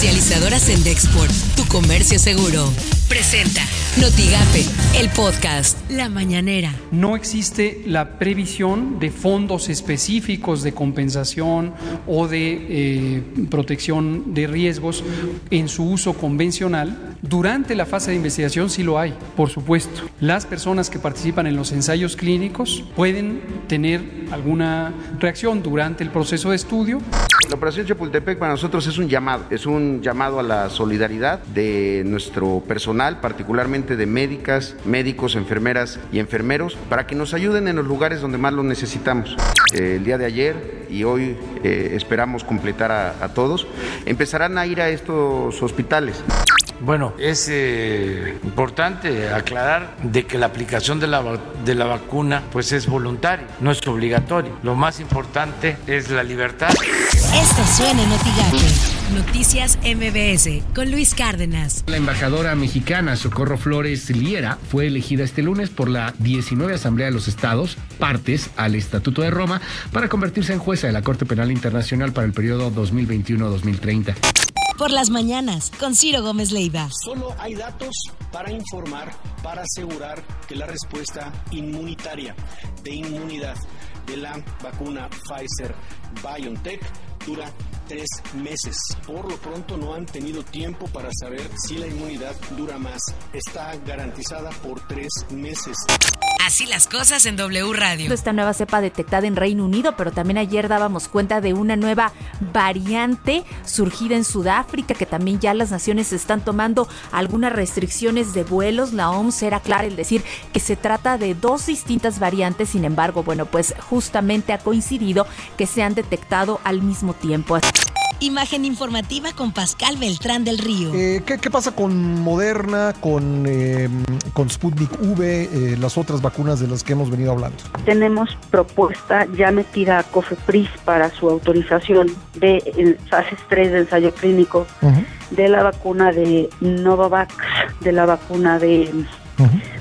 Comercializadoras en Dexport, tu comercio seguro. Presenta Notigape, el podcast La Mañanera. No existe la previsión de fondos específicos de compensación o de eh, protección de riesgos en su uso convencional. Durante la fase de investigación sí lo hay, por supuesto. Las personas que participan en los ensayos clínicos pueden tener alguna reacción durante el proceso de estudio. La operación Chapultepec para nosotros es un llamado, es un llamado a la solidaridad de nuestro personal, particularmente de médicas, médicos, enfermeras y enfermeros, para que nos ayuden en los lugares donde más lo necesitamos. El día de ayer y hoy eh, esperamos completar a todos, empezarán a ir a estos hospitales. Bueno, es eh, importante aclarar de que la aplicación de la, de la vacuna pues es voluntaria, no es obligatorio. Lo más importante es la libertad. Esto suena en. Noticias MBS con Luis Cárdenas. La embajadora mexicana Socorro Flores Liera fue elegida este lunes por la 19 Asamblea de los Estados, partes al Estatuto de Roma, para convertirse en jueza de la Corte Penal Internacional para el periodo 2021-2030 por las mañanas con Ciro Gómez Leiva. Solo hay datos para informar, para asegurar que la respuesta inmunitaria de inmunidad de la vacuna Pfizer BioNTech dura tres meses. Por lo pronto no han tenido tiempo para saber si la inmunidad dura más. Está garantizada por tres meses. Así las cosas en W Radio. Esta nueva cepa detectada en Reino Unido, pero también ayer dábamos cuenta de una nueva variante surgida en Sudáfrica, que también ya las naciones están tomando algunas restricciones de vuelos. La OMS era clara en decir que se trata de dos distintas variantes, sin embargo, bueno, pues justamente ha coincidido que se han detectado al mismo tiempo. Imagen informativa con Pascal Beltrán del Río. Eh, ¿qué, pasa con Moderna, con, eh, con Sputnik V, eh, las otras vacunas de las que hemos venido hablando? Tenemos propuesta ya metida a COFEPRIS para su autorización de fases 3 de ensayo clínico de la vacuna de Novavax, de la vacuna de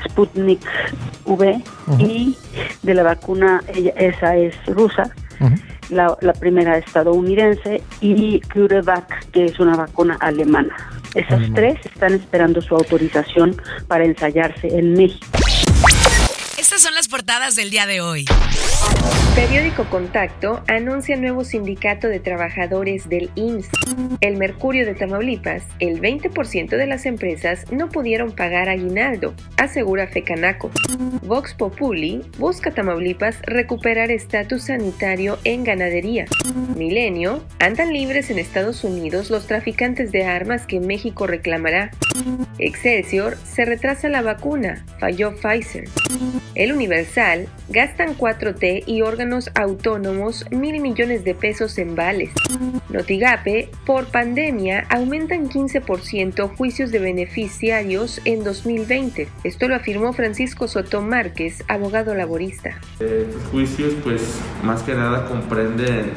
Sputnik V y de la vacuna, esa es rusa la, primera estadounidense, y CureVac, que es una vacuna alemana. Esas tres están esperando su autorización para ensayarse en México. Portadas del día de hoy. Periódico Contacto anuncia nuevo sindicato de trabajadores del IMSS. El Mercurio de Tamaulipas, el 20% de las empresas no pudieron pagar aguinaldo, asegura Fecanaco. Vox Populi busca Tamaulipas recuperar estatus sanitario en ganadería. Milenio, andan libres en Estados Unidos los traficantes de armas que México reclamará. Excelsior, se retrasa la vacuna, falló Pfizer. El Universal, gastan 4T y órganos autónomos mil millones de pesos en vales. Notigape, por pandemia aumentan 15% juicios de beneficiarios en 2020. Esto lo afirmó Francisco Soto Márquez, abogado laborista. Estos juicios pues más que nada comprenden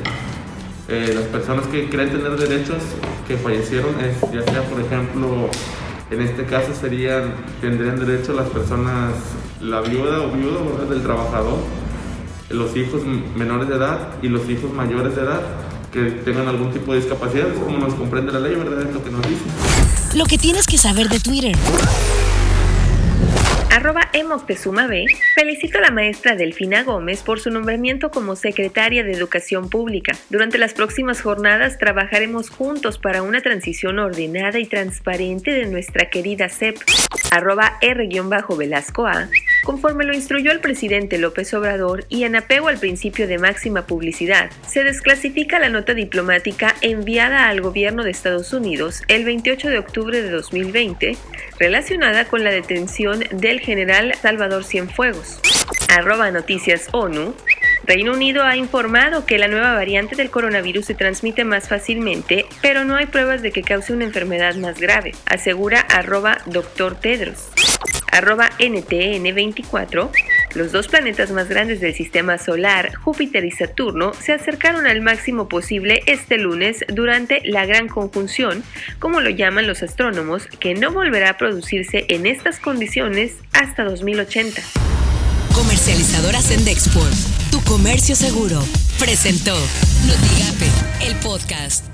eh, las personas que creen tener derechos que fallecieron, ya sea por ejemplo, en este caso serían, tendrían derecho las personas, la viuda o viudo del trabajador, los hijos menores de edad y los hijos mayores de edad que tengan algún tipo de discapacidad, como nos comprende la ley, ¿verdad? Es lo que nos dice. Lo que tienes que saber de Twitter. Arroba Emoctezuma B felicito a la maestra Delfina Gómez por su nombramiento como secretaria de Educación Pública. Durante las próximas jornadas trabajaremos juntos para una transición ordenada y transparente de nuestra querida CEP. Arroba R-Velasco A conforme lo instruyó el presidente López Obrador y en apego al principio de máxima publicidad, se desclasifica la nota diplomática enviada al gobierno de Estados Unidos el 28 de octubre de 2020 relacionada con la detención del general Salvador Cienfuegos. Arroba Noticias ONU Reino Unido ha informado que la nueva variante del coronavirus se transmite más fácilmente, pero no hay pruebas de que cause una enfermedad más grave, asegura arroba Dr. Tedros. Arroba NTN24, los dos planetas más grandes del sistema solar, Júpiter y Saturno, se acercaron al máximo posible este lunes durante la gran conjunción, como lo llaman los astrónomos, que no volverá a producirse en estas condiciones hasta 2080. Comercializadoras en Dexport, tu comercio seguro, presentó Notigape, el podcast.